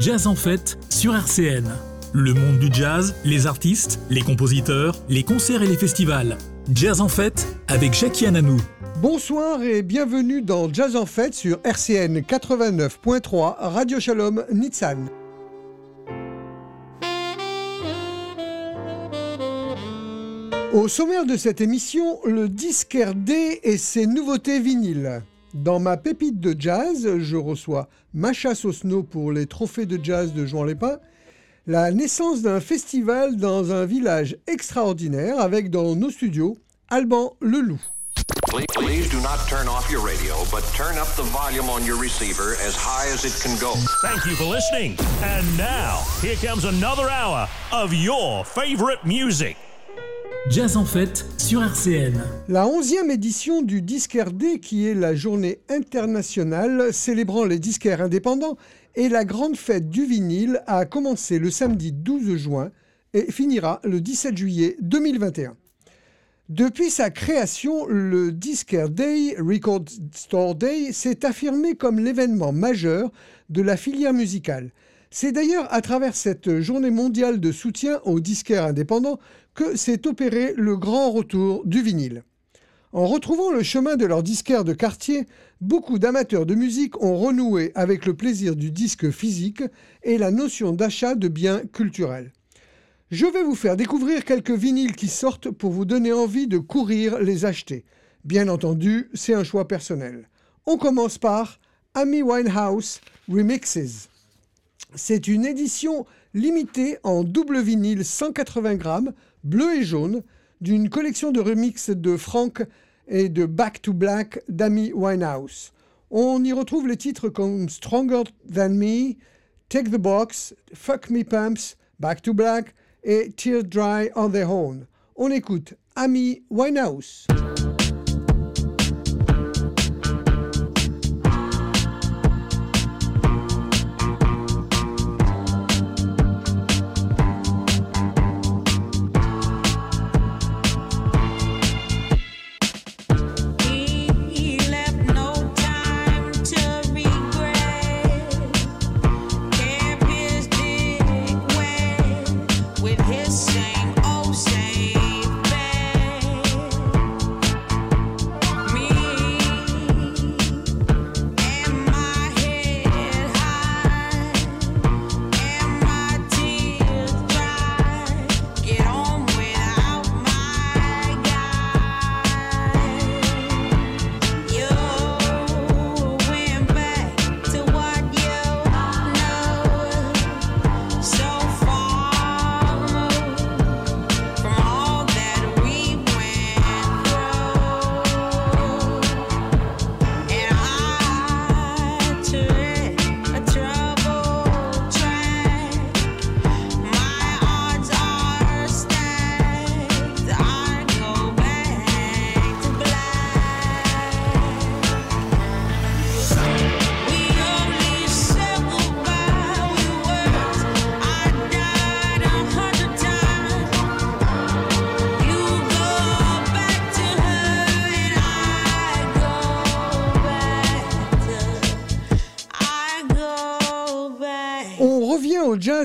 Jazz en fête sur RCN. Le monde du jazz, les artistes, les compositeurs, les concerts et les festivals. Jazz en fête avec Jackie Ananou. Bonsoir et bienvenue dans Jazz en fête sur RCN 89.3 Radio Shalom Nitsan. Au sommaire de cette émission, le disque D et ses nouveautés vinyles. Dans ma pépite de jazz, je reçois Macha Sosno pour les trophées de jazz de Jean Lépin, la naissance d'un festival dans un village extraordinaire avec dans nos studios Alban Leloup. Please do not turn off your radio, but turn up the volume on your receiver as high as it can go. Thank you for listening. And now, here comes another hour of your favorite music. Jazz en fête sur RCN. La 11e édition du Disquaire D, qui est la journée internationale célébrant les disquaires indépendants, et la grande fête du vinyle, a commencé le samedi 12 juin et finira le 17 juillet 2021. Depuis sa création, le Disquaire Day, Record Store Day, s'est affirmé comme l'événement majeur de la filière musicale. C'est d'ailleurs à travers cette journée mondiale de soutien aux disquaires indépendants que s'est opéré le grand retour du vinyle. En retrouvant le chemin de leur disquaire de quartier, beaucoup d'amateurs de musique ont renoué avec le plaisir du disque physique et la notion d'achat de biens culturels. Je vais vous faire découvrir quelques vinyles qui sortent pour vous donner envie de courir les acheter. Bien entendu, c'est un choix personnel. On commence par Amy Winehouse Remixes. C'est une édition limitée en double vinyle 180 grammes, bleu et jaune, d'une collection de remixes de Frank et de Back to Black d'Amy Winehouse. On y retrouve les titres comme Stronger Than Me, Take the Box, Fuck Me Pumps, Back to Black et Tear Dry on Their Own. On écoute Amy Winehouse.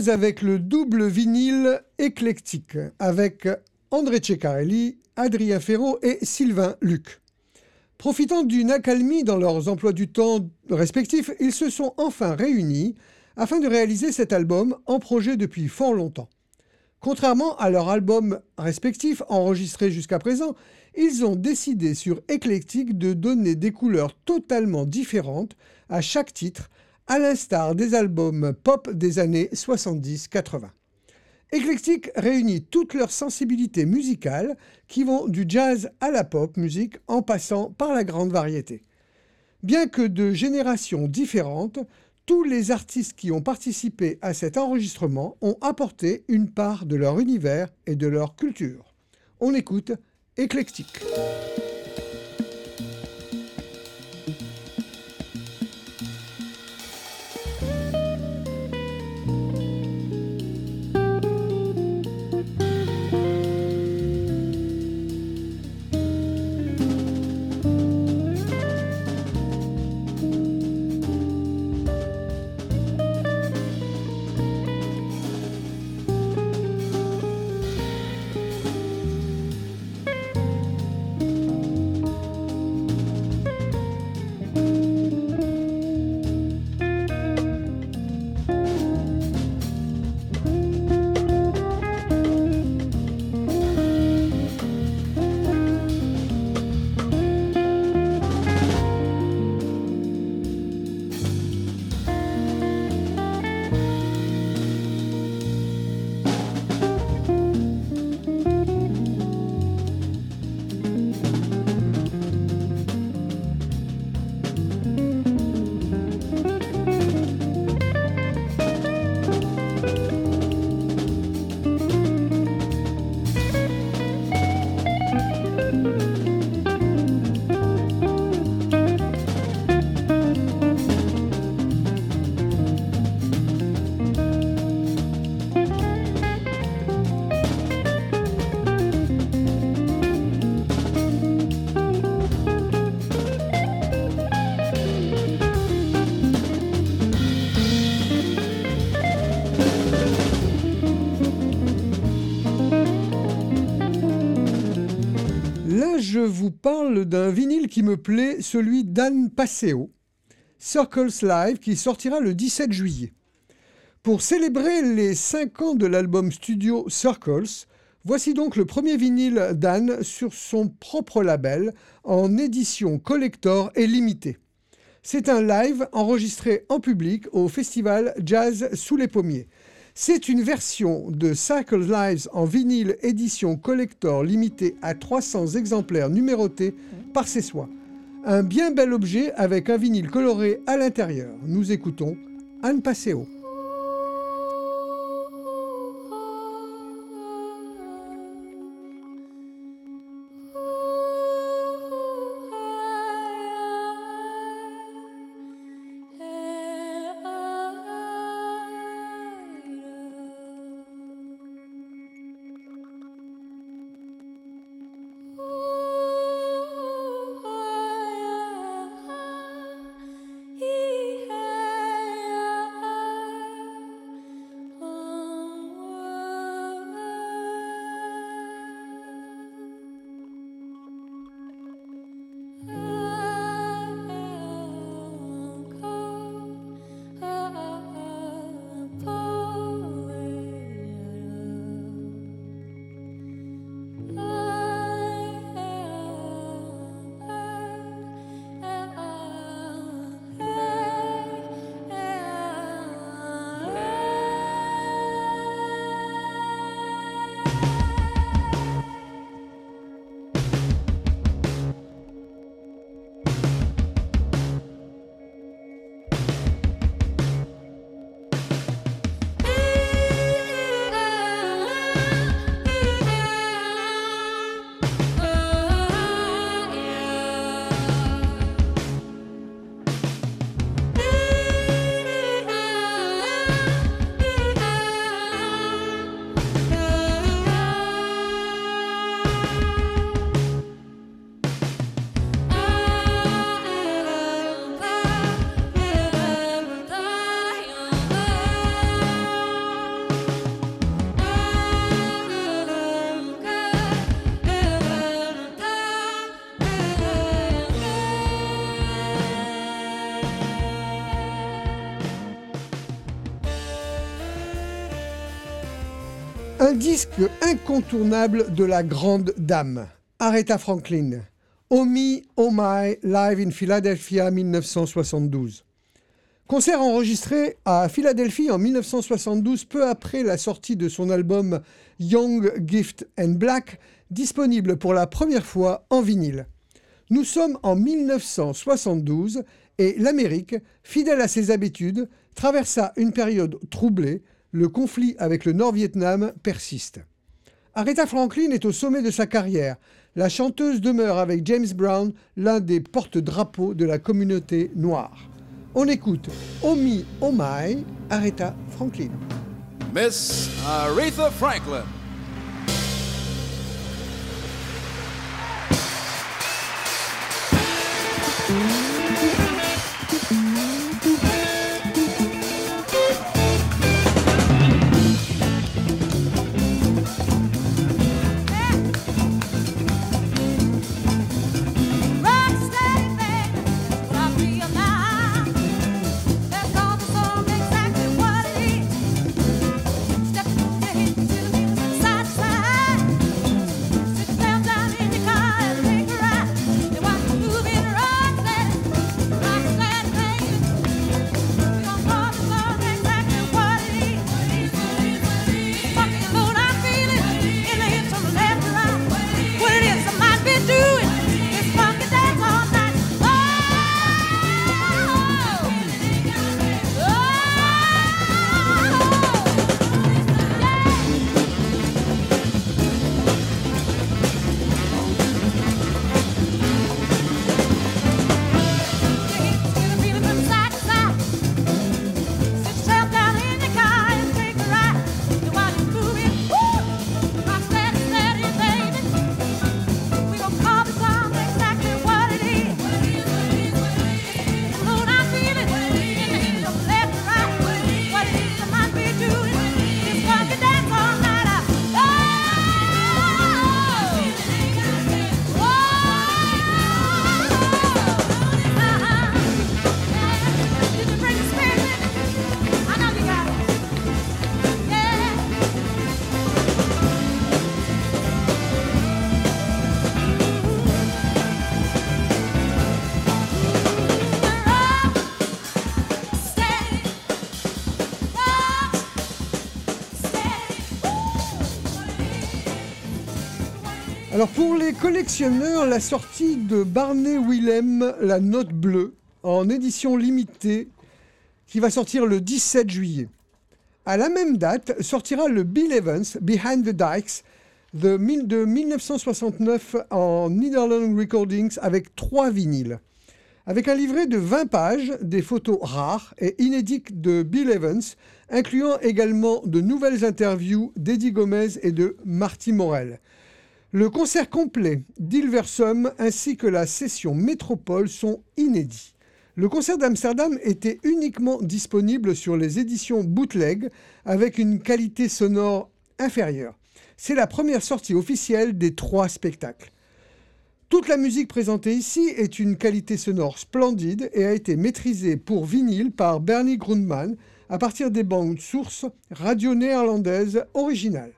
Avec le double vinyle éclectique, avec André Ceccarelli, Adrien Ferro et Sylvain Luc. Profitant d'une accalmie dans leurs emplois du temps respectifs, ils se sont enfin réunis afin de réaliser cet album en projet depuis fort longtemps. Contrairement à leurs albums respectifs enregistrés jusqu'à présent, ils ont décidé sur Eclectic de donner des couleurs totalement différentes à chaque titre, à l'instar des albums pop des années 70-80. Eclectic réunit toutes leurs sensibilités musicales qui vont du jazz à la pop musique en passant par la grande variété. Bien que de générations différentes, tous les artistes qui ont participé à cet enregistrement ont apporté une part de leur univers et de leur culture. On écoute Éclectique. D'un vinyle qui me plaît, celui d'Anne Passeo, Circles Live, qui sortira le 17 juillet. Pour célébrer les 5 ans de l'album studio Circles, voici donc le premier vinyle d'Anne sur son propre label, en édition collector et limitée. C'est un live enregistré en public au festival Jazz sous les pommiers. C'est une version de Cycle Lives en vinyle édition collector limitée à 300 exemplaires numérotés par ses soins. Un bien bel objet avec un vinyle coloré à l'intérieur. Nous écoutons Anne Passeo. Un disque incontournable de la grande dame, Aretha Franklin. Oh Me, Oh My, live in Philadelphia 1972. Concert enregistré à Philadelphie en 1972, peu après la sortie de son album Young, Gift and Black, disponible pour la première fois en vinyle. Nous sommes en 1972 et l'Amérique, fidèle à ses habitudes, traversa une période troublée. Le conflit avec le Nord-Vietnam persiste. Aretha Franklin est au sommet de sa carrière. La chanteuse demeure avec James Brown l'un des porte-drapeaux de la communauté noire. On écoute Oh Me, Oh Aretha Franklin. Miss Aretha Franklin. Alors pour les collectionneurs, la sortie de Barney Willem, La Note Bleue, en édition limitée, qui va sortir le 17 juillet. À la même date sortira le Bill Evans, Behind the Dikes, de, mille- de 1969 en Netherlands Recordings avec trois vinyles. Avec un livret de 20 pages, des photos rares et inédites de Bill Evans, incluant également de nouvelles interviews d'Eddie Gomez et de Marty Morel. Le concert complet d'Ilversum ainsi que la session Métropole sont inédits. Le concert d'Amsterdam était uniquement disponible sur les éditions bootleg avec une qualité sonore inférieure. C'est la première sortie officielle des trois spectacles. Toute la musique présentée ici est une qualité sonore splendide et a été maîtrisée pour vinyle par Bernie Grundman à partir des bandes sources radio néerlandaises originales.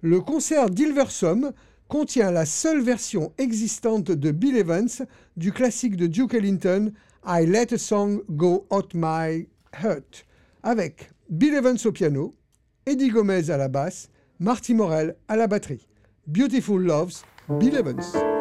Le concert d'Ilversum contient la seule version existante de Bill Evans du classique de Duke Ellington I Let a Song Go Out My Heart avec Bill Evans au piano, Eddie Gomez à la basse, Marty Morel à la batterie. Beautiful Loves, Bill Evans.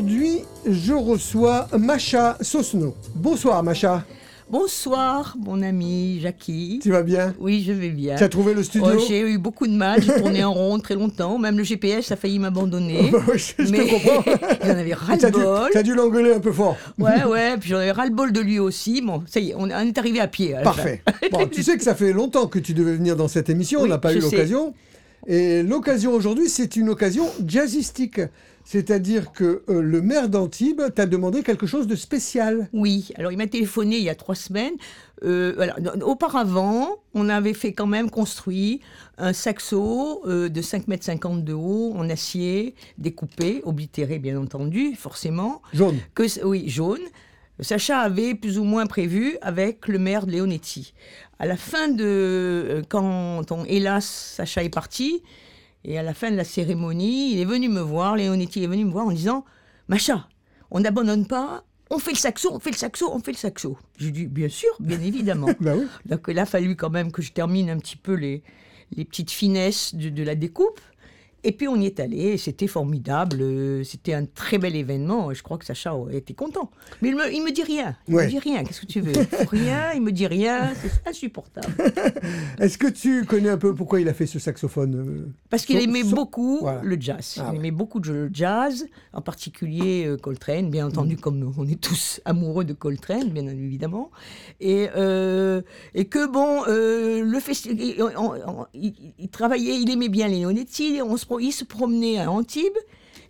Aujourd'hui, je reçois Macha Sosno. Bonsoir Macha, Bonsoir, mon ami Jackie. tu vas bien? Oui, je vais bien. Tu as trouvé le studio? Oh, j'ai eu beaucoup de mal, j'ai tourné en rond très longtemps, même le GPS a failli m'abandonner. Bah oui, je, je Mais te comprends. j'en avais ras-le-bol. t'as dû l'engueuler un peu fort. Ouais, ouais, puis j'en avais ras-le-bol de lui aussi. Bon, ça y est, on est arrivé à pied. à la Parfait. Bon, tu sais que ça fait longtemps que tu devais venir dans cette émission, on n'a pas eu l'occasion. Et l'occasion aujourd'hui, c'est une occasion jazzistique. C'est-à-dire que euh, le maire d'Antibes t'a demandé quelque chose de spécial. Oui, alors il m'a téléphoné il y a trois semaines. Euh, voilà. Non, Auparavant, on avait fait quand même construit un saxo euh, de 5,50 m de haut, en acier, découpé, oblitéré bien entendu, forcément. Jaune. que, oui, jaune. Sacha avait plus ou moins prévu avec le maire de Leonetti. À la fin de. euh, Quand, on- hélas, Sacha est parti, et à la fin de la cérémonie, il est venu me voir, Leonetti est venu me voir en disant Macha, on n'abandonne pas, on fait le saxo, on fait le saxo, on fait le saxo. J'ai dit Bien sûr, bien évidemment. Bah oui. Donc il a fallu quand même que je termine un petit peu les, les petites finesses de, de la découpe. Et puis on y est allé, c'était formidable, euh, c'était un très bel événement, je crois que Sacha était content. Mais il me, il me dit rien, il Ouais. me dit rien, qu'est-ce que tu veux? Rien, il me dit rien, c'est insupportable. Est-ce que tu connais un peu pourquoi il a fait ce saxophone euh, Parce qu'il aimait son- beaucoup Voilà. le jazz. Ah il ouais. aimait beaucoup le jazz, en particulier euh, Coltrane, bien entendu, Mm. comme on est tous amoureux de Coltrane, bien évidemment. Et, euh, et que, bon, euh, le festi- il, travaillait, il aimait bien Leonetti, on se, il se promenait à Antibes.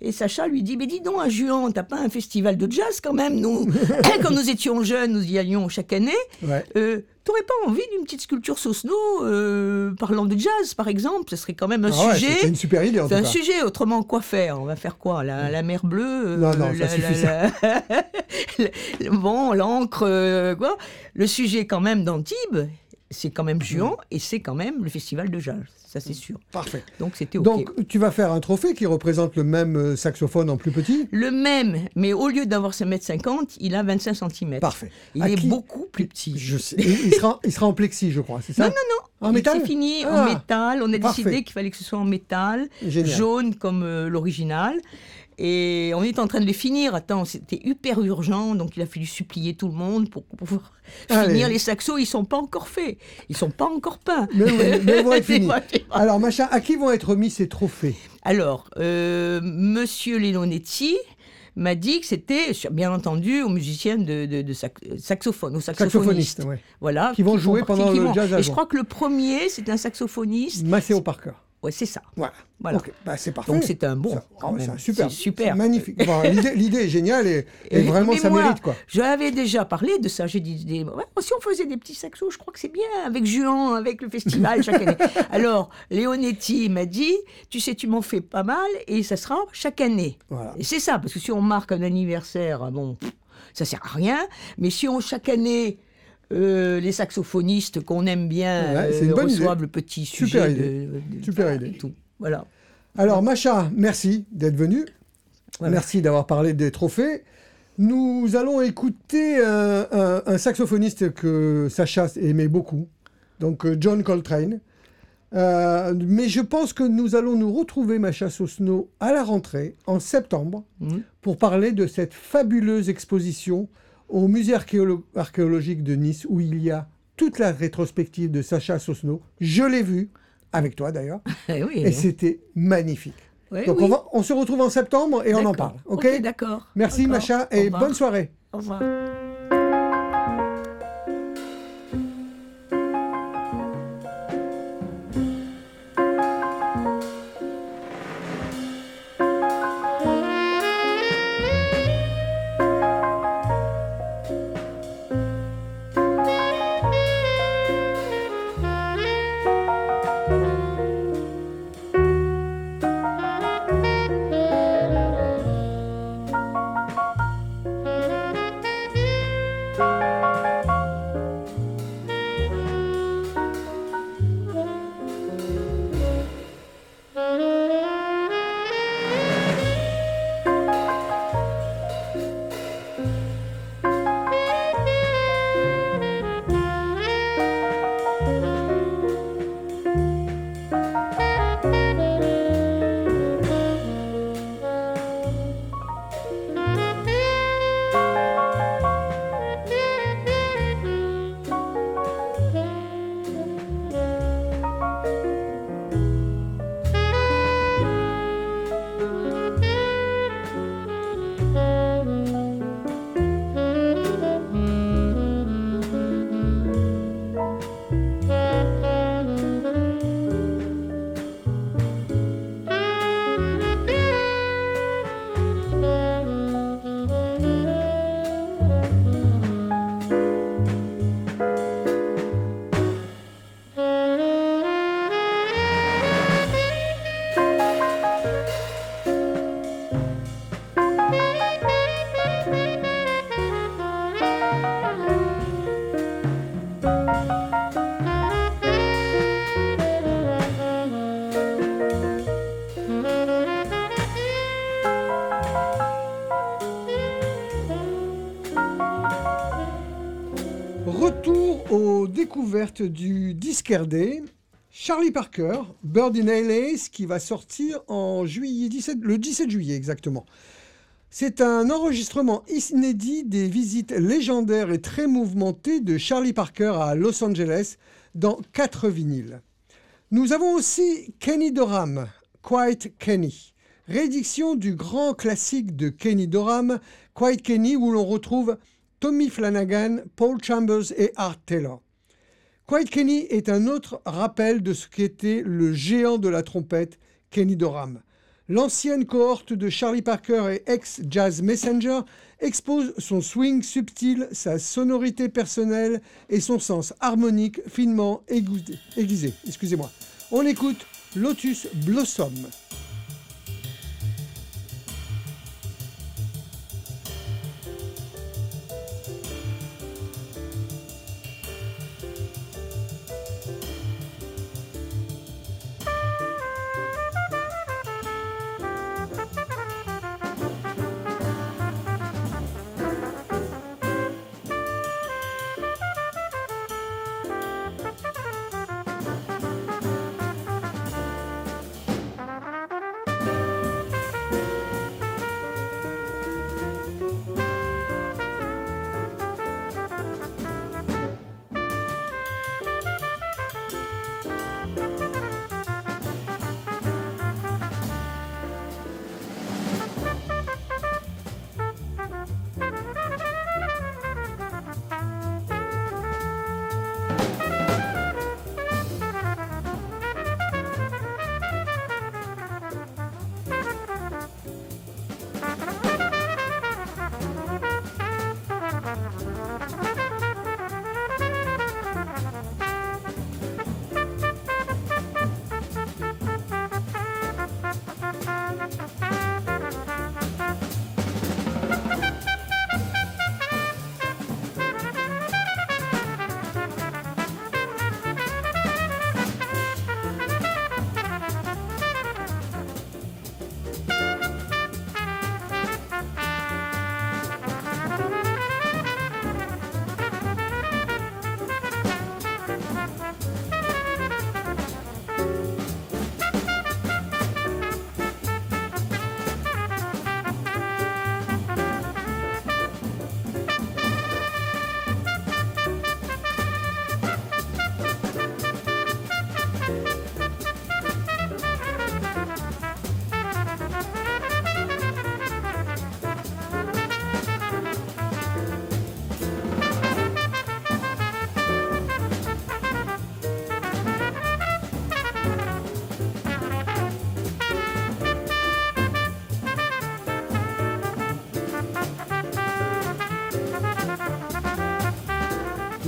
Et Sacha lui dit, mais dis donc, à Juan, t'as pas un festival de jazz quand même Nous, quand nous étions jeunes, nous y allions chaque année. Ouais. Euh, T'aurais pas envie d'une petite sculpture Sosno euh, parlant de jazz, par exemple? Ce serait quand même un Ah ouais, sujet. c'était une super idée en C'est tout un cas. sujet, autrement quoi faire? On va faire quoi? La, la mer bleue euh, Non, non, ça la- suffit, la- la- Bon, l'encre, euh, quoi? Le sujet quand même d'Antibes, c'est quand même Juan et c'est quand même le festival de jazz, ça c'est sûr. Parfait. Donc c'était OK. Donc tu vas faire un trophée qui représente le même euh, saxophone en plus petit? Le même, mais au lieu d'avoir 5m50, il a 25 cm. Parfait. Il À est qui- beaucoup plus petit. Je sais. Il, sera, il sera en plexi, je crois, c'est ça? Non, non, non. En métal? C'est fini Ah. en métal. On a Parfait. décidé qu'il fallait que ce soit en métal, Génial. jaune comme euh, l'original. Et on est en train de les finir. Attends, c'était hyper urgent, donc il a fallu supplier tout le monde pour pouvoir Allez. finir les saxos. Ils sont pas encore faits, ils sont pas encore peints. Mais oui, mais finis. vrai, c'est vrai. Alors, Macha, à qui vont être remis ces trophées? Alors, euh, Monsieur Leonetti m'a dit que c'était, bien entendu, aux musiciens de, de- de sax- saxophone, aux saxophonistes. Saxophonistes, ouais. Voilà, Qui vont jouer pendant qui le vont- jazz à Et je crois que le premier, c'est un saxophoniste. Maceo Parker. Ouais, c'est ça. Voilà. Bah, c'est parfait. Donc c'est un bon, c'est super. C'est super. magnifique. L'idée est géniale et, et vraiment ça moi, mérite quoi. J'avais déjà parlé de ça. J'ai dit, des- ouais, si on faisait des petits saxos, je crois que c'est bien avec Juan, avec le festival chaque année. Alors, Leonetti m'a dit, tu sais, tu m'en fais pas mal et ça sera chaque année. Voilà. Et c'est ça, parce que si on marque un anniversaire, bon, ça sert à rien. Mais si on chaque année euh, les saxophonistes qu'on aime bien Ouais, c'est une euh, bonne reçoivent idée. le petit Super sujet idée. de, de- Super idée. tout. Voilà. Alors Macha, merci d'être venu. Merci d'avoir parlé des trophées. Nous allons écouter un, un- un saxophoniste que Sacha aimait beaucoup, donc euh, John Coltrane. Euh, mais je pense que nous allons nous retrouver, Macha Sosno, à la rentrée, en septembre, Mhm. pour parler de cette fabuleuse exposition au musée archéolo- archéologique de Nice, où il y a toute la rétrospective de Sacha Sosno. Je l'ai vue, avec toi d'ailleurs, Eh oui, et c'était magnifique. Donc oui. on, va, on se retrouve en septembre et on en parle. Ok, d'accord. Merci. Macha et bonne soirée. Au revoir. Retour aux découvertes du Disquerdé Charlie Parker, Bird in LA, qui va sortir en juillet 17, le 17 juillet exactement. C'est un enregistrement inédit des visites légendaires et très mouvementées de Charlie Parker à Los Angeles dans quatre vinyles. Nous avons aussi Kenny Dorham, Quiet Kenny, réédition du grand classique de Kenny Dorham, Quiet Kenny, où l'on retrouve Tommy Flanagan, Paul Chambers et Art Taylor. Quiet Kenny est un autre rappel de ce qu'était le géant de la trompette, Kenny Dorham. L'ancienne cohorte de Charlie Parker et ex-Jazz Messenger expose son swing subtil, sa sonorité personnelle et son sens harmonique finement aiguisé. Excusez-moi. On écoute Lotus Blossom.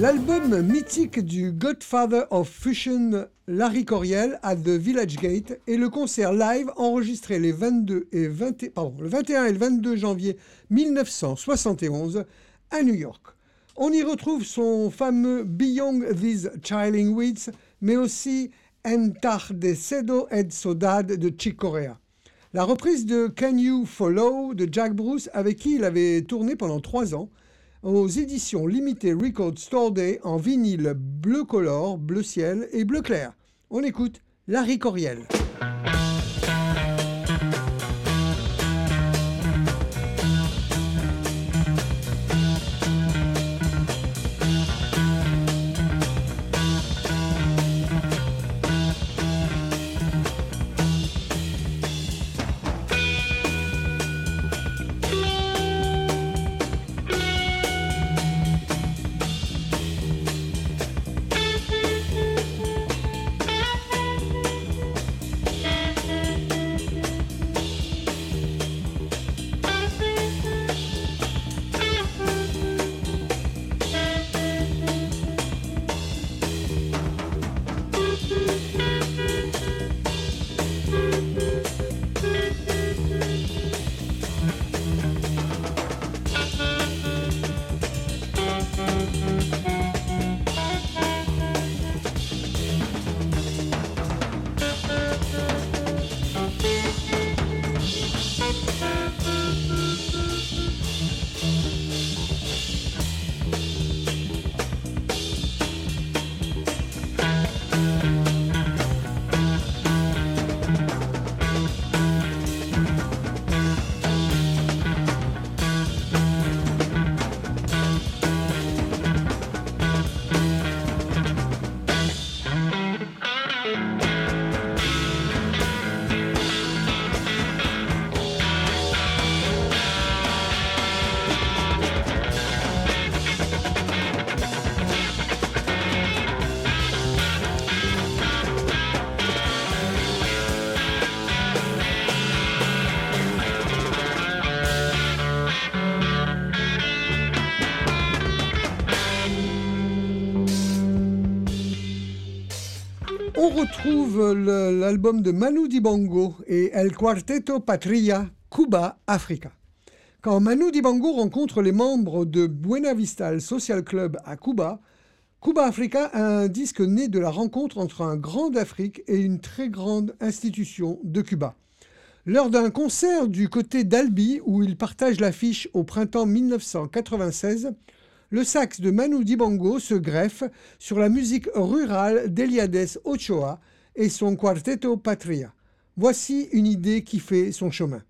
L'album mythique du Godfather of Fusion, Larry Coriel, à The Village Gate, et le concert live enregistré les 22 et 20 pardon, le 21 et le 22 janvier 1971 à New York. On y retrouve son fameux Beyond These Chilling Weeds, mais aussi Entardecido et Saudade de Chick Corea. La reprise de Can You Follow de Jack Bruce, avec qui il avait tourné pendant trois ans, aux éditions limitées Record Store Day en vinyle bleu color, bleu ciel et bleu clair. On écoute Larry Coriel. On retrouve l'album de Manu Dibango et El Quarteto Patria, Cuba, Africa. Quand Manu Dibango rencontre les membres de Buena Vista Social Club à Cuba, Cuba Africa a un disque né de la rencontre entre un grand d'Afrique et une très grande institution de Cuba. Lors d'un concert du côté d'Albi, où il partage l'affiche au printemps 1996, le sax de Manu Dibango se greffe sur la musique rurale d'Eliades Ochoa et son Quarteto Patria. Voici une idée qui fait son chemin.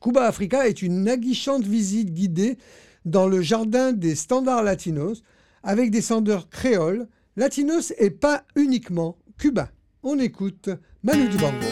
Cuba Africa est une aguichante visite guidée dans le jardin des standards latinos avec des sandeurs créoles, latinos et pas uniquement cubains. On écoute Manu Dibango.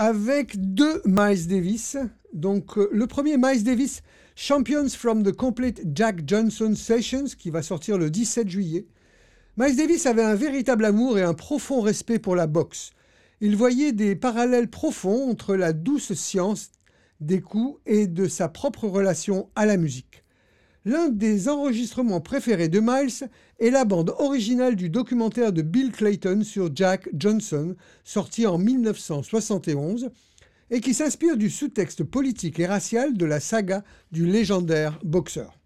Avec deux Miles Davis. Donc, euh, le premier, Miles Davis, Champions from the Complete Jack Johnson Sessions, qui va sortir le 17 juillet. Miles Davis avait un véritable amour et un profond respect pour la boxe. Il voyait des parallèles profonds entre la douce science des coups et de sa propre relation à la musique. L'un des enregistrements préférés de Miles est la bande originale du documentaire de Bill Clayton sur Jack Johnson, sorti en 1971, et qui s'inspire du sous-texte politique et racial de la saga du légendaire boxeur.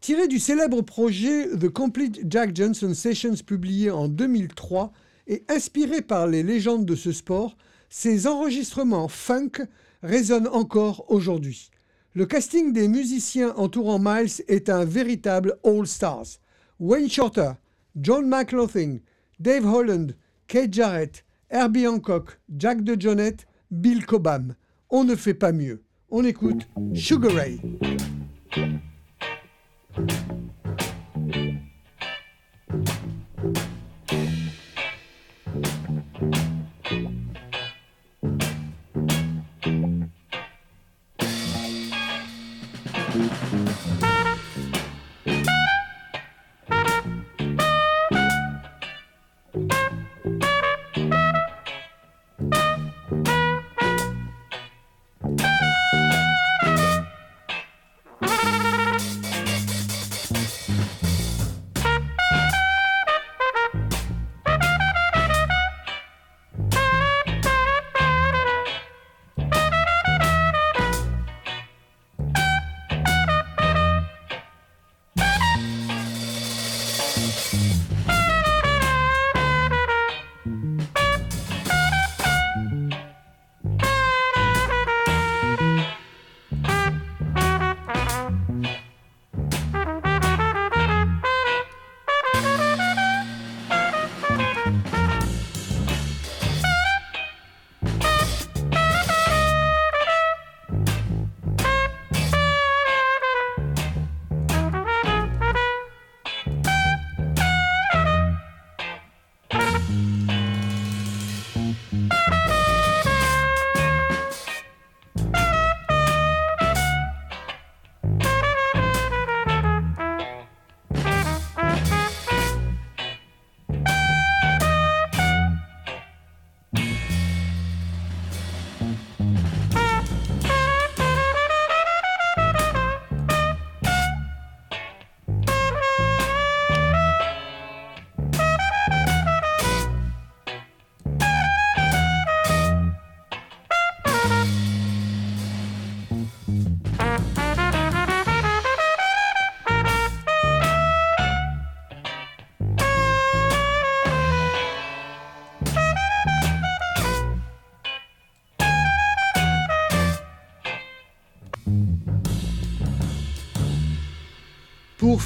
Tiré du célèbre projet The Complete Jack Johnson Sessions publié en 2003 et inspiré par les légendes de ce sport, ces enregistrements funk résonnent encore aujourd'hui. Le casting des musiciens entourant Miles est un véritable All-Stars. Wayne Shorter, John McLaughlin, Dave Holland, Kate Jarrett, Herbie Hancock, Jack DeJohnette, Bill Cobham. On ne fait pas mieux. On écoute Sugar Ray.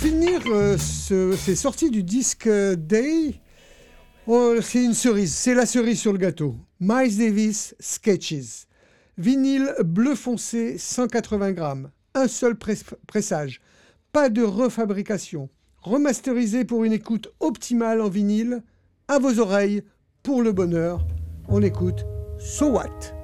Finir euh, ce- ces sorties du disque Day, oh, c'est une cerise, c'est la cerise sur le gâteau. Miles Davis Sketches. Vinyle bleu foncé 180 grammes, un seul press- pressage, pas de refabrication, remasterisé pour une écoute optimale en vinyle, à vos oreilles pour le bonheur. On écoute So What?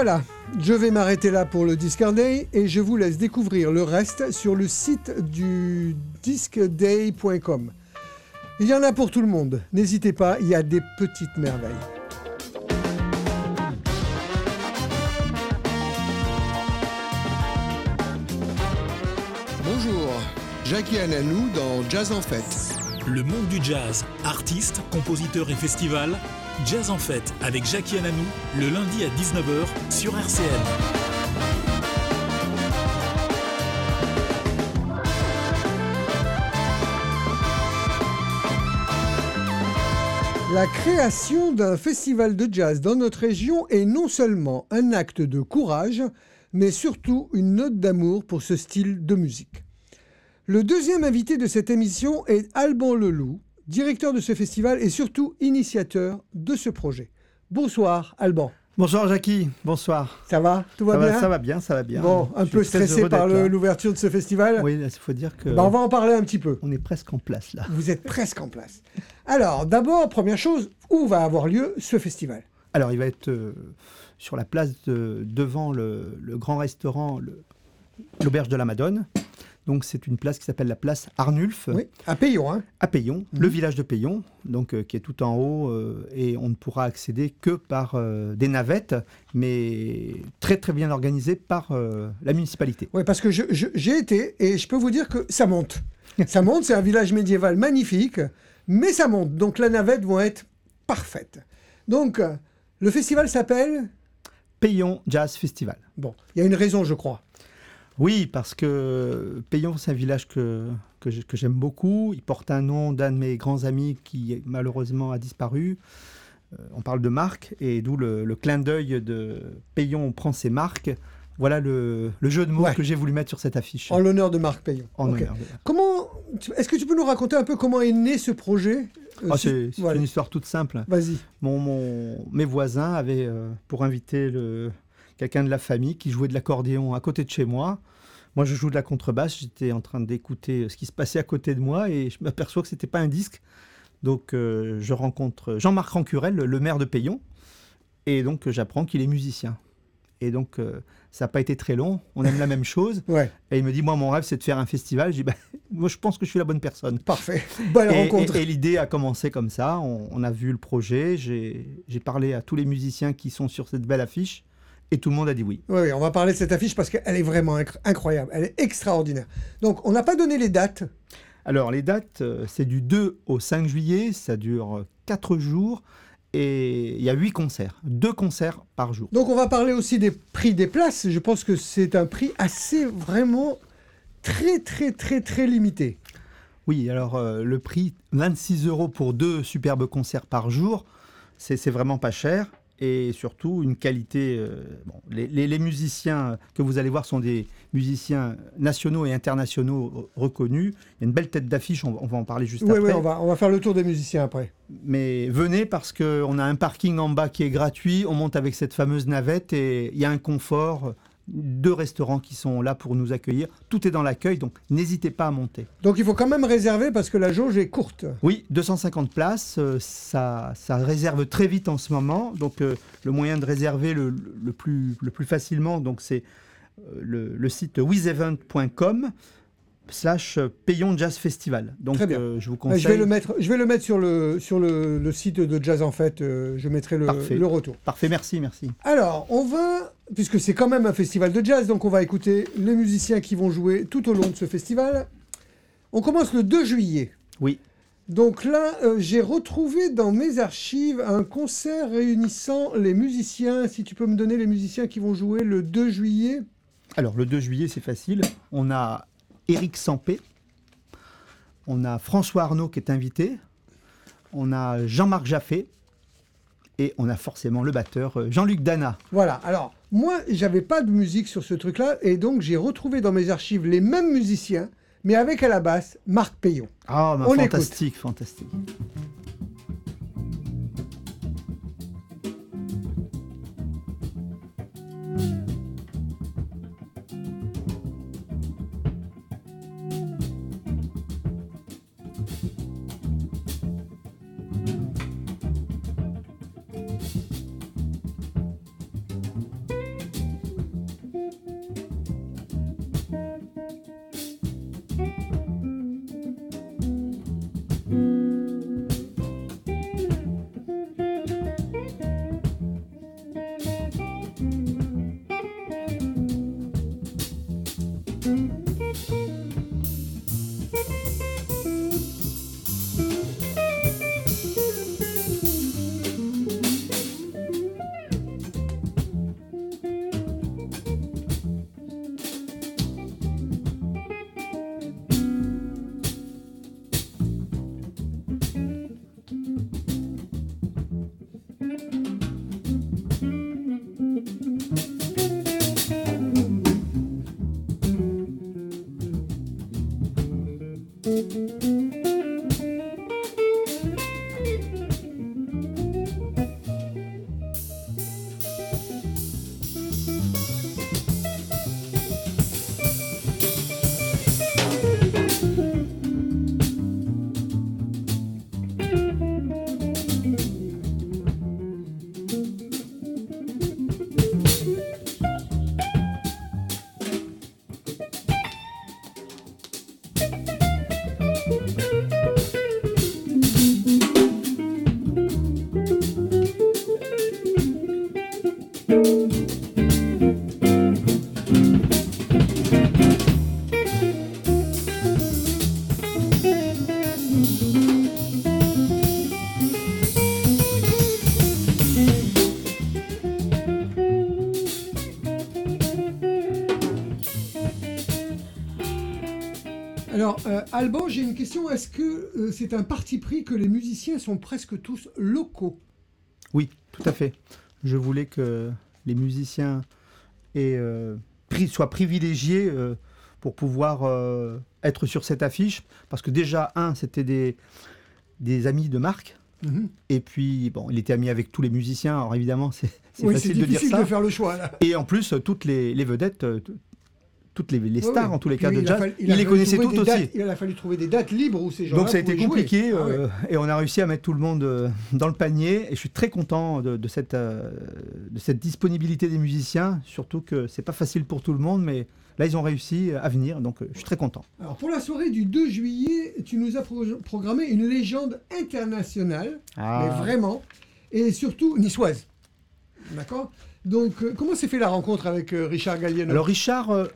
Voilà, je vais m'arrêter là pour le Discard Day et je vous laisse découvrir le reste sur le site du disqueday.com. Il y en a pour tout le monde, n'hésitez pas, il y a des petites merveilles. Bonjour, Jackie Ananou dans Jazz en Fête. Le monde du jazz, artiste, compositeur et festival. Jazz en fête avec Jackie Ananou, le lundi à 19h sur RCN. La création d'un festival de jazz dans notre région est non seulement un acte de courage, mais surtout une note d'amour pour ce style de musique. Le deuxième invité de cette émission est Alban Leloup, directeur de ce festival et surtout initiateur de ce projet. Bonsoir Alban, Bonsoir Jackie, bonsoir. ça va? Tout va ça, bien? va, ça va bien, ça va bien. Bon, un Je peu stressé par l'ouverture de ce festival Oui, il faut dire que Ben, On va en parler un petit peu. on est presque en place là. Vous êtes presque en place. Alors, d'abord, première chose, où va avoir lieu ce festival? Alors, il va être euh, sur la place de- devant le, le grand restaurant, l'auberge de la Madone. Donc, c'est une place qui s'appelle la place Arnulf, Oui, à Payon, hein à Payon, Mhm. le village de Payon, donc euh, qui est tout en haut, euh, et on ne pourra accéder que par euh, des navettes, mais très très bien organisées par la municipalité. Oui, parce que j'ai été et je peux vous dire que ça monte. ça monte, c'est un village médiéval magnifique, mais ça monte. Donc la navette vont être parfaite. Donc, le festival s'appelle Payon Jazz Festival. Bon, il y a une raison, je crois. Oui, parce que Payon, c'est un village que, que j'ai- que j'aime beaucoup. Il porte un nom d'un de mes grands amis qui malheureusement a disparu. Euh, on parle de Marc, et d'où le, le clin d'œil de Payon prend ses marques. Voilà le, le jeu de mots Ouais. que j'ai voulu mettre sur cette affiche. En l'honneur de Marc Payon. En Ok. honneur de- Comment Est-ce que tu peux nous raconter un peu comment est né ce projet? Euh, Ah, c'est c'est voilà. une histoire toute simple. Vas-y. Mon, mon- mes voisins avaient, euh, pour inviter le, quelqu'un de la famille qui jouait de l'accordéon à côté de chez moi. Moi, je joue de la contrebasse. J'étais en train d'écouter ce qui se passait à côté de moi et je m'aperçois que c'était pas un disque, Donc euh, je rencontre Jean-Marc Rancurel, le- maire de Payon, et donc euh, j'apprends qu'il est musicien. Et donc euh, ça n'a pas été très long, on aime la même chose. Ouais, Et il me dit, moi mon rêve c'est de faire un festival. J'ai dit, bah, moi je pense que je suis la bonne personne. parfait. Bonne Et, rencontre. et- et l'idée a commencé comme ça. On, on a vu le projet. J'ai parlé à tous les musiciens qui sont sur cette belle affiche. Et tout le monde a dit oui. Oui, on va parler de cette affiche parce qu'elle est vraiment inc- incroyable. Elle est extraordinaire. Donc, on n'a pas donné les dates. Alors les dates, euh, c'est du 2 au 5 juillet. Ça dure 4 jours. Et il y a 8 concerts. 2 concerts par jour. Donc, on va parler aussi des prix des places. Je pense que c'est un prix assez, vraiment, très, très, très, très limité. Oui, alors euh, le prix, 26 euros pour deux superbes concerts par jour, c'est vraiment pas cher. Et surtout, une qualité. euh, bon, les, les- les musiciens que vous allez voir sont des musiciens nationaux et internationaux reconnus. Il y a une belle tête d'affiche, on, va- on va en parler juste Oui, après. oui, on va, on va faire le tour des musiciens après. Mais venez parce qu'on a un parking en bas qui est gratuit, on monte avec cette fameuse navette et il y a un confort. Deux restaurants qui sont là pour nous accueillir. Tout est dans l'accueil, donc n'hésitez pas à monter. Donc, il faut quand même réserver parce que la jauge est courte. Oui, 250 places, euh, ça, ça réserve très vite en ce moment. Donc euh, le moyen de réserver le, le plus, le plus facilement, donc c'est euh, le, le site wizevent.com slash Payon Jazz Festival. Donc Très bien. euh, je vous Euh, conseille. Je vais le mettre, je vais le mettre sur le, sur le, le site de Jazz en fait. euh, je mettrai le, Parfait. le retour. Parfait, merci, merci. Alors, on va, puisque c'est quand même un festival de jazz, donc on va écouter les musiciens qui vont jouer tout au long de ce festival. On commence le 2 juillet. Oui. Donc là, euh, j'ai retrouvé dans mes archives un concert réunissant les musiciens. Si tu peux me donner les musiciens qui vont jouer le 2 juillet. Alors le 2 juillet, c'est facile. On a Éric Sampé, on a François Arnaud qui est invité, on a Jean-Marc Jaffé et on a forcément le batteur euh, Jean-Luc Dana. Voilà. Alors, moi, j'avais pas de musique sur ce truc-là, et donc j'ai retrouvé dans mes archives les mêmes musiciens, mais avec à la basse Marc Payon. Ah, bah, l'écoute. fantastique, Alors, euh, Alban, j'ai une question. Est-ce que euh, c'est un parti pris que les musiciens sont presque tous locaux? Oui, tout à fait. Je voulais que les musiciens aient, euh, soient privilégiés pour pouvoir être sur cette affiche. Parce que déjà, un, c'était des, des amis de Marc. Mhm. Et puis, bon, il était ami avec tous les musiciens. Alors évidemment, c'est Oui, facile de dire difficile ça. de faire le choix là. Et en plus, toutes les, les vedettes, toutes les, stars, en tous les cas de jazz. fallu- Il, les connaissait toutes aussi. dates- il a fallu trouver des dates libres où ces gens-là Donc ça a été compliqué Ah euh, et on a réussi à mettre tout le monde euh, dans le panier et je suis très content de, de cette, euh, de cette disponibilité des musiciens, surtout que c'est pas facile pour tout le monde mais là ils ont réussi à venir donc je suis très content. Alors pour la soirée du 2 juillet, tu nous as pro- programmé une légende internationale, Ah. mais vraiment, et surtout niçoise. D'accord? Donc euh, comment s'est fait la rencontre avec euh, Richard Galliano Alors Richard, euh,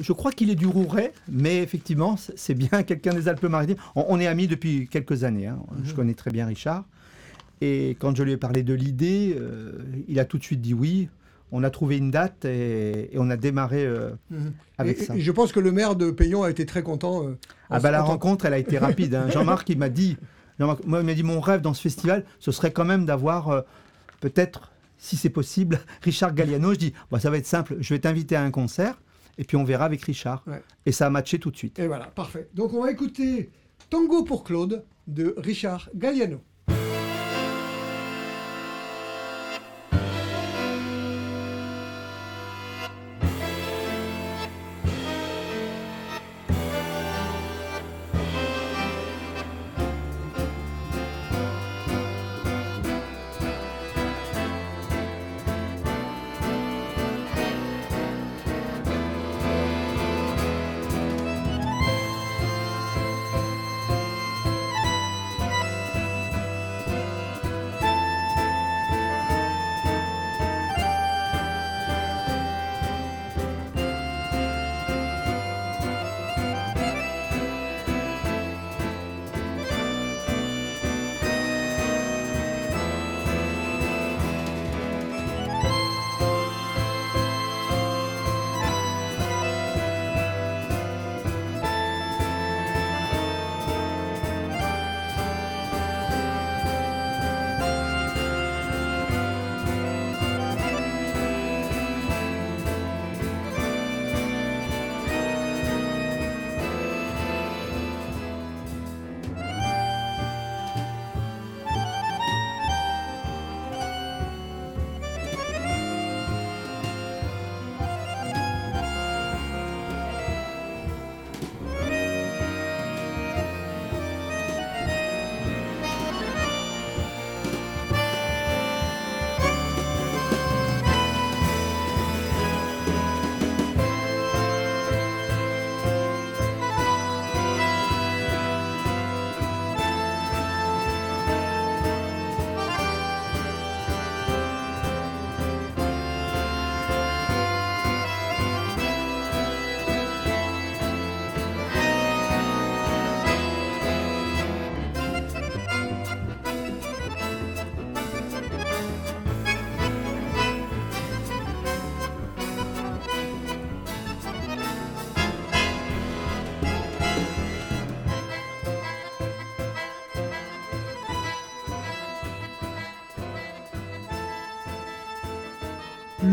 je crois qu'il est du Rouret, mais effectivement c'est bien quelqu'un des Alpes-Maritimes. On, on est amis depuis quelques années, hein. je connais très bien Richard. Et quand je lui ai parlé de l'idée, il a tout de suite dit oui. On a trouvé une date et, et on a démarré Mhm. avec et, ça. et je pense que le maire de Payon a été très content. Ah bah la rencontre, elle a été rapide. hein. Jean-Marc, il m'a dit, Jean-Marc, moi, il m'a dit mon rêve dans ce festival, ce serait quand même d'avoir peut-être, si c'est possible, Richard Galliano. Je dis, bah, ça va être simple, je vais t'inviter à un concert et puis on verra avec Richard. Ouais. Et ça a matché tout de suite. Et voilà, parfait. Donc on va écouter Tango pour Claude de Richard Galliano.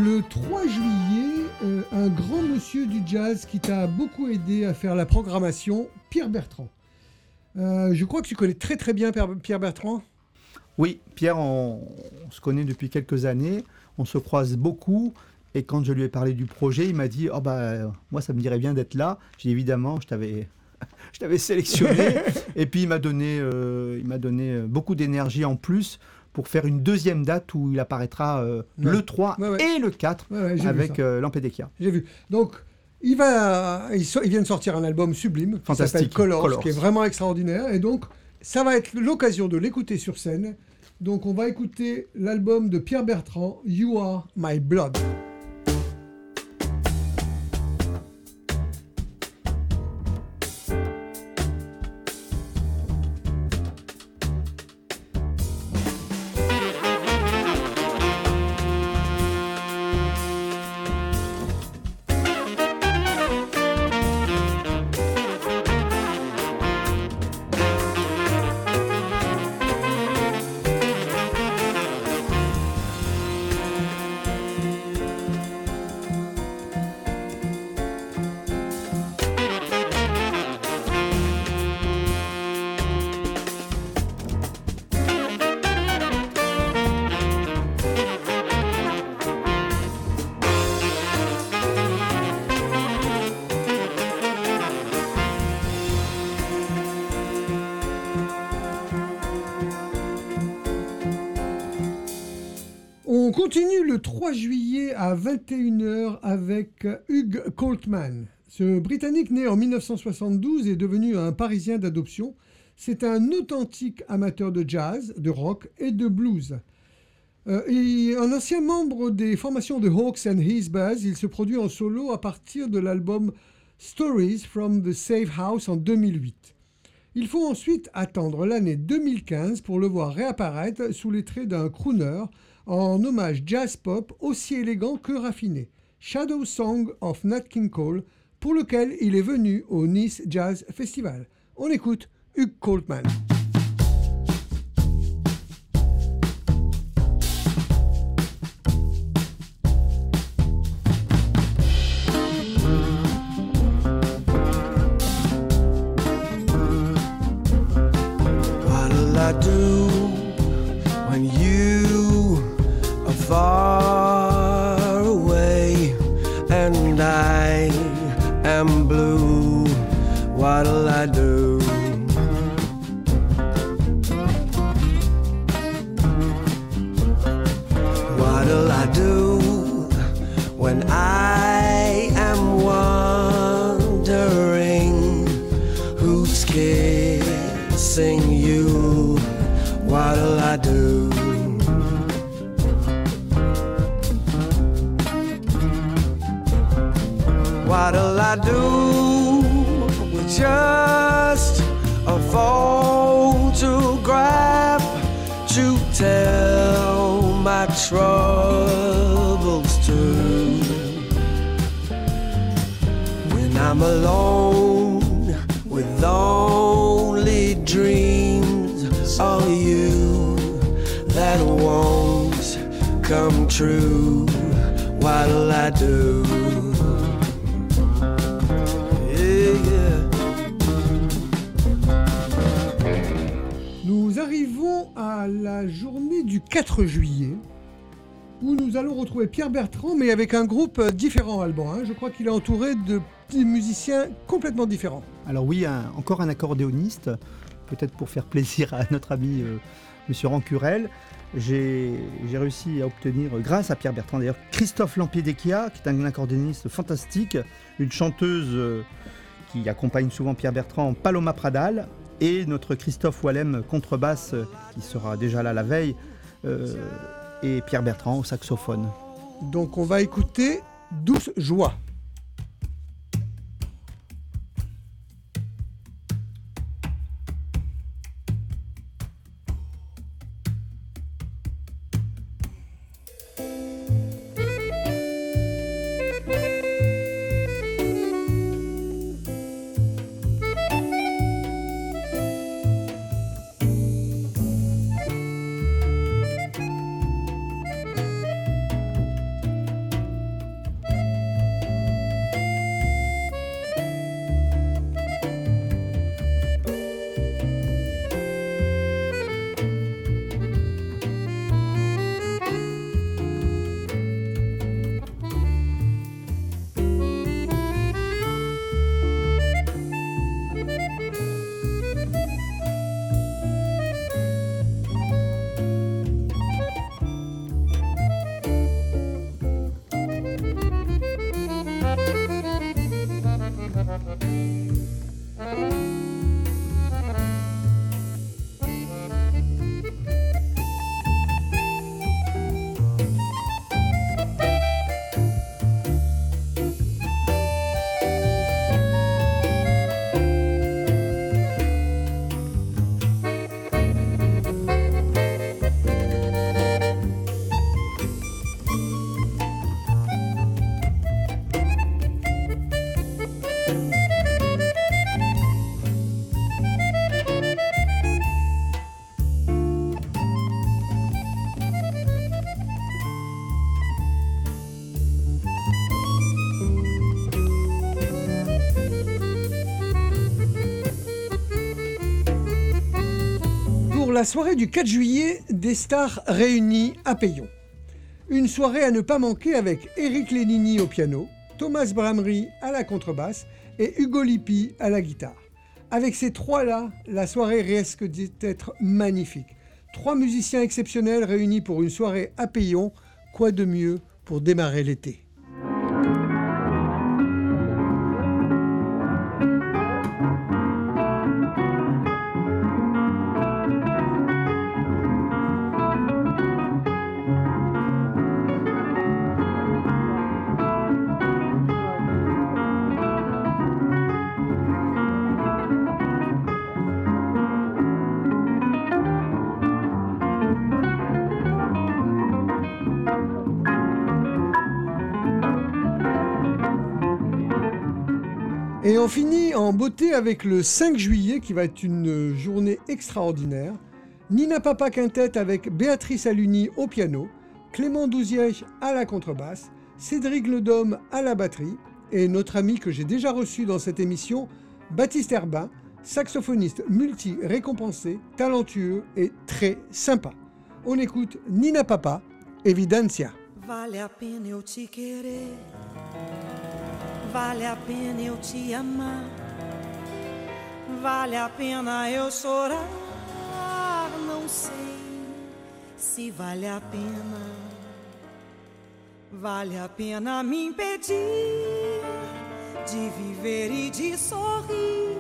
Le 3 juillet, euh, un grand monsieur du jazz qui t'a beaucoup aidé à faire la programmation, Pierre Bertrand. Euh, je crois que tu connais très très bien Pierre, Bertrand. Oui, Pierre, on, on se connaît depuis quelques années, on se croise beaucoup. Et quand je lui ai parlé du projet, il m'a dit Oh, bah, moi, ça me dirait bien d'être là. J'ai dit évidemment, je t'avais. Je t'avais sélectionné et puis il m'a donné, euh, il m'a donné beaucoup d'énergie en plus pour faire une deuxième date où il apparaîtra euh, Ouais. le 3 Ouais, ouais. et le 4 Ouais, ouais, j'ai vu avec euh. J'ai vu. Donc, il, va, il, so- il vient de sortir un album sublime qui s'appelle Colors, Colors. qui est vraiment extraordinaire. Et donc, ça va être l'occasion de l'écouter sur scène. Donc, on va écouter l'album de Pierre Bertrand, You Are My Blood. Continue le 3 juillet à 21h avec Hugh Coltman. Ce Britannique né en 1972 est devenu un Parisien d'adoption. C'est un authentique amateur de jazz, de rock et de blues. Euh, et un ancien membre des formations de Hawks and His Buzz, il se produit en solo à partir de l'album Stories from the Safe House en 2008. Il faut ensuite attendre l'année 2015 pour le voir réapparaître sous les traits d'un crooner en hommage jazz pop aussi élégant que raffiné, Shadow Song of Nat King Cole, pour lequel il est venu au Nice Jazz Festival. On écoute Hugh Coltman. That won't come true, what'll I do? Yeah, yeah. Nous arrivons à la journée du 4 juillet où nous allons retrouver Pierre Bertrand mais avec un groupe euh, différent Alban. hein. Je crois qu'il est entouré de petits musiciens complètement différents. Alors oui, un- encore un accordéoniste, peut-être pour faire plaisir à notre ami euh, Monsieur Rancurel. J'ai réussi à obtenir, grâce à Pierre Bertrand d'ailleurs, Christophe Lampiedecchia, qui est un accordéoniste fantastique, une chanteuse euh, qui accompagne souvent Pierre Bertrand, Paloma Pradal, et notre Christophe Wallem, contrebasse, qui sera déjà là la veille, euh, et Pierre Bertrand au saxophone. Donc on va écouter Douce Joie. La soirée du 4 juillet, des stars réunies à Payon. Une soirée à ne pas manquer avec Eric Lénini au piano, Thomas Bramery à la contrebasse et Hugo Lippi à la guitare. Avec ces trois-là, la soirée risque d'être magnifique. Trois musiciens exceptionnels réunis pour une soirée à Payon Quoi de mieux pour démarrer l'été? En beauté avec le 5 juillet qui va être une journée extraordinaire. Nina Papa Quintette avec Béatrice Aluni au piano, Clément Douziège à la contrebasse, Cédric Ledôme à la batterie et notre ami que j'ai déjà reçu dans cette émission, Baptiste Herbin, saxophoniste multi-récompensé, talentueux et très sympa. On écoute Nina Papa, Evidencia. Vale a pena eu te querer, vale a pena eu te vale a pena eu chorar. Não sei se vale a pena, vale a pena me impedir de viver e de sorrir,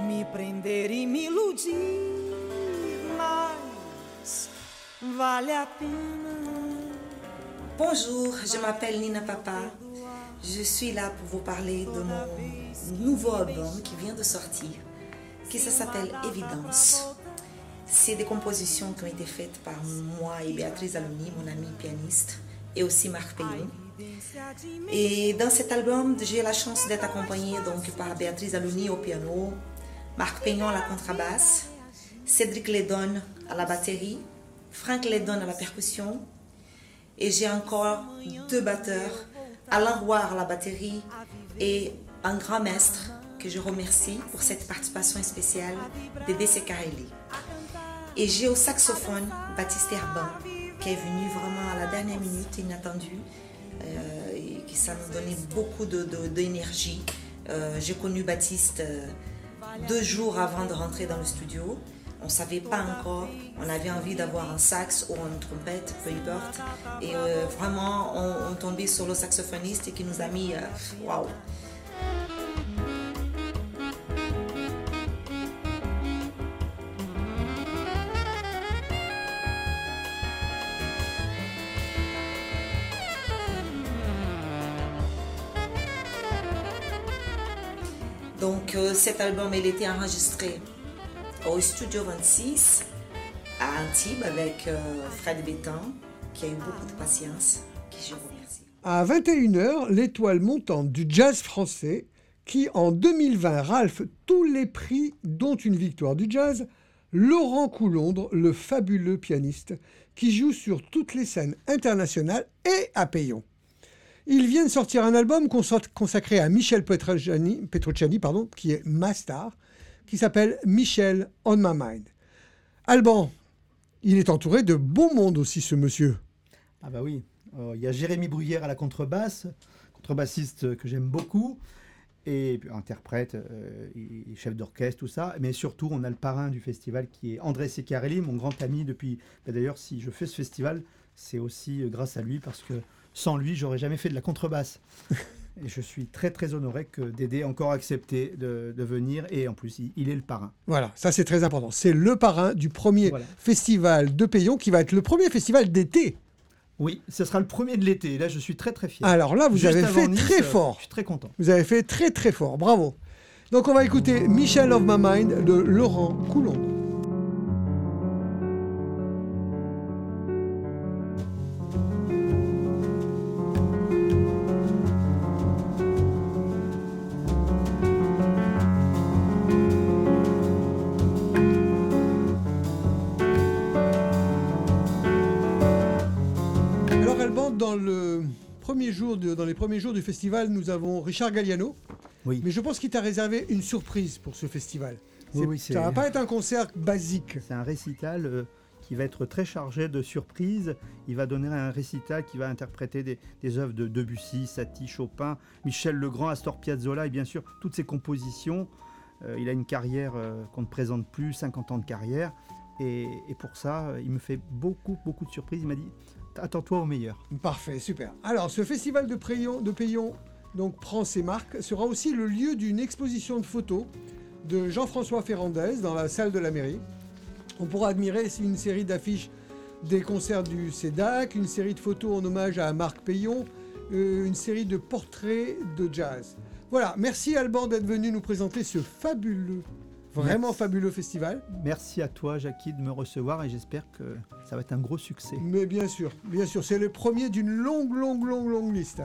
me prender e me iludir, mas vale a pena. Bonjour, je m'appelle Nina Papa. Je suis là pour vous parler de mon nouveau album qui vient de sortir, qui ça s'appelle Évidence. C'est des compositions qui ont été faites par moi et Béatrice Aloni, mon amie pianiste, et aussi Marc Payon. Et dans cet album, j'ai la chance d'être accompagnée donc par Béatrice Aloni au piano, Marc Payon à la contrebasse, Cédric Ledon à la batterie, Frank Ledon à la percussion, et j'ai encore deux batteurs, Alain Roire à la batterie et un grand maître que je remercie pour cette participation spéciale, Dédé Secarelli. Et j'ai au saxophone Baptiste Herbin, qui est venu vraiment à la dernière minute, inattendu, euh, et qui ça nous donnait beaucoup de- de- d'énergie. Euh, j'ai connu Baptiste euh, deux jours avant de rentrer dans le studio. On ne savait pas encore. On avait envie d'avoir un sax ou une trompette, peu importe. Et euh, vraiment, on, tombait sur le saxophoniste qui nous a mis euh, waouh. Donc euh, cet album, il était enregistré au Studio 26 à Antibes avec euh, Fred Bétan, qui a eu beaucoup de patience, qui je remercie. À 21h, l'étoile montante du jazz français, qui en 2020 ralphe tous les prix, dont une victoire du jazz, Laurent Coulondre, le fabuleux pianiste, qui joue sur toutes les scènes internationales et à Payon. Il vient de sortir un album consa- consacré à Michel Petrucciani, pardon, qui est ma star, qui s'appelle Michel on My Mind. Alban, il est entouré de bon monde aussi, ce monsieur. Ah bah oui, Euh, il y a Jérémy Bruyère à la contrebasse, contrebassiste que j'aime beaucoup, et interprète, euh, et- chef d'orchestre, tout ça. Mais surtout, on a le parrain du festival qui est André Secarelli, mon grand ami depuis... bah D'ailleurs, si je fais ce festival, c'est aussi euh, grâce à lui, parce que sans lui, j'aurais jamais fait de la contrebasse. et je suis très très honoré que Dédé ait encore accepté de, de venir, et en plus, il, il est le parrain. Voilà, ça c'est très important. C'est le parrain du premier Voilà. festival de Payon qui va être le premier festival d'été. Oui, ce sera le premier de l'été, et là, je suis très très fier. Alors là, vous Juste avez fait Nice, très euh, fort. Je suis très content. Vous avez fait très très fort, bravo. Donc on va écouter Michel of My Mind de Laurent Coulon. Jour premiers jours du festival, nous avons Richard Galliano. Oui. Mais je pense qu'il t'a réservé une surprise pour ce festival. Oui, oui, ça va pas être un concert basique. C'est un récital euh, qui va être très chargé de surprises. Il va donner un récital qui va interpréter des, des œuvres de Debussy, Satie, Chopin, Michel Legrand, Astor Piazzolla et bien sûr toutes ses compositions. Euh, il a une carrière euh, qu'on ne présente plus, 50 ans de carrière. Et, et pour ça, il me fait beaucoup, beaucoup de surprises. Il m'a dit attends-toi au meilleur. Parfait, super. Alors, ce festival de, Payon, de Payon, donc, prend ses marques, sera aussi le lieu d'une exposition de photos de Jean-François Ferrandez dans la salle de la mairie. On pourra admirer une série d'affiches des concerts du CEDAC, une série de photos en hommage à Marc Payon, euh, une série de portraits de jazz. Voilà, merci Alban d'être venu nous présenter ce fabuleux, vraiment Merci. fabuleux festival. Merci à toi, Jackie, de me recevoir et j'espère que ça va être un gros succès. Mais bien sûr, bien sûr, c'est le premier d'une longue, longue, longue, longue liste.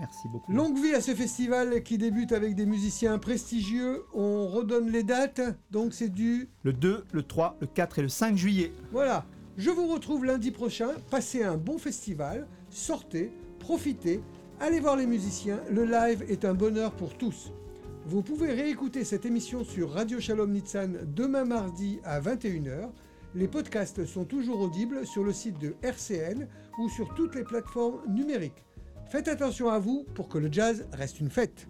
Merci beaucoup. Longue vie à ce festival qui débute avec des musiciens prestigieux. On redonne les dates, donc c'est du... Le 2, le 3, le 4 et le 5 juillet. Voilà, je vous retrouve lundi prochain. Passez un bon festival, sortez, profitez, allez voir les musiciens. Le live est un bonheur pour tous. Vous pouvez réécouter cette émission sur Radio Shalom Nitsan demain mardi à 21h. Les podcasts sont toujours audibles sur le site de RCN ou sur toutes les plateformes numériques. Faites attention à vous pour que le jazz reste une fête.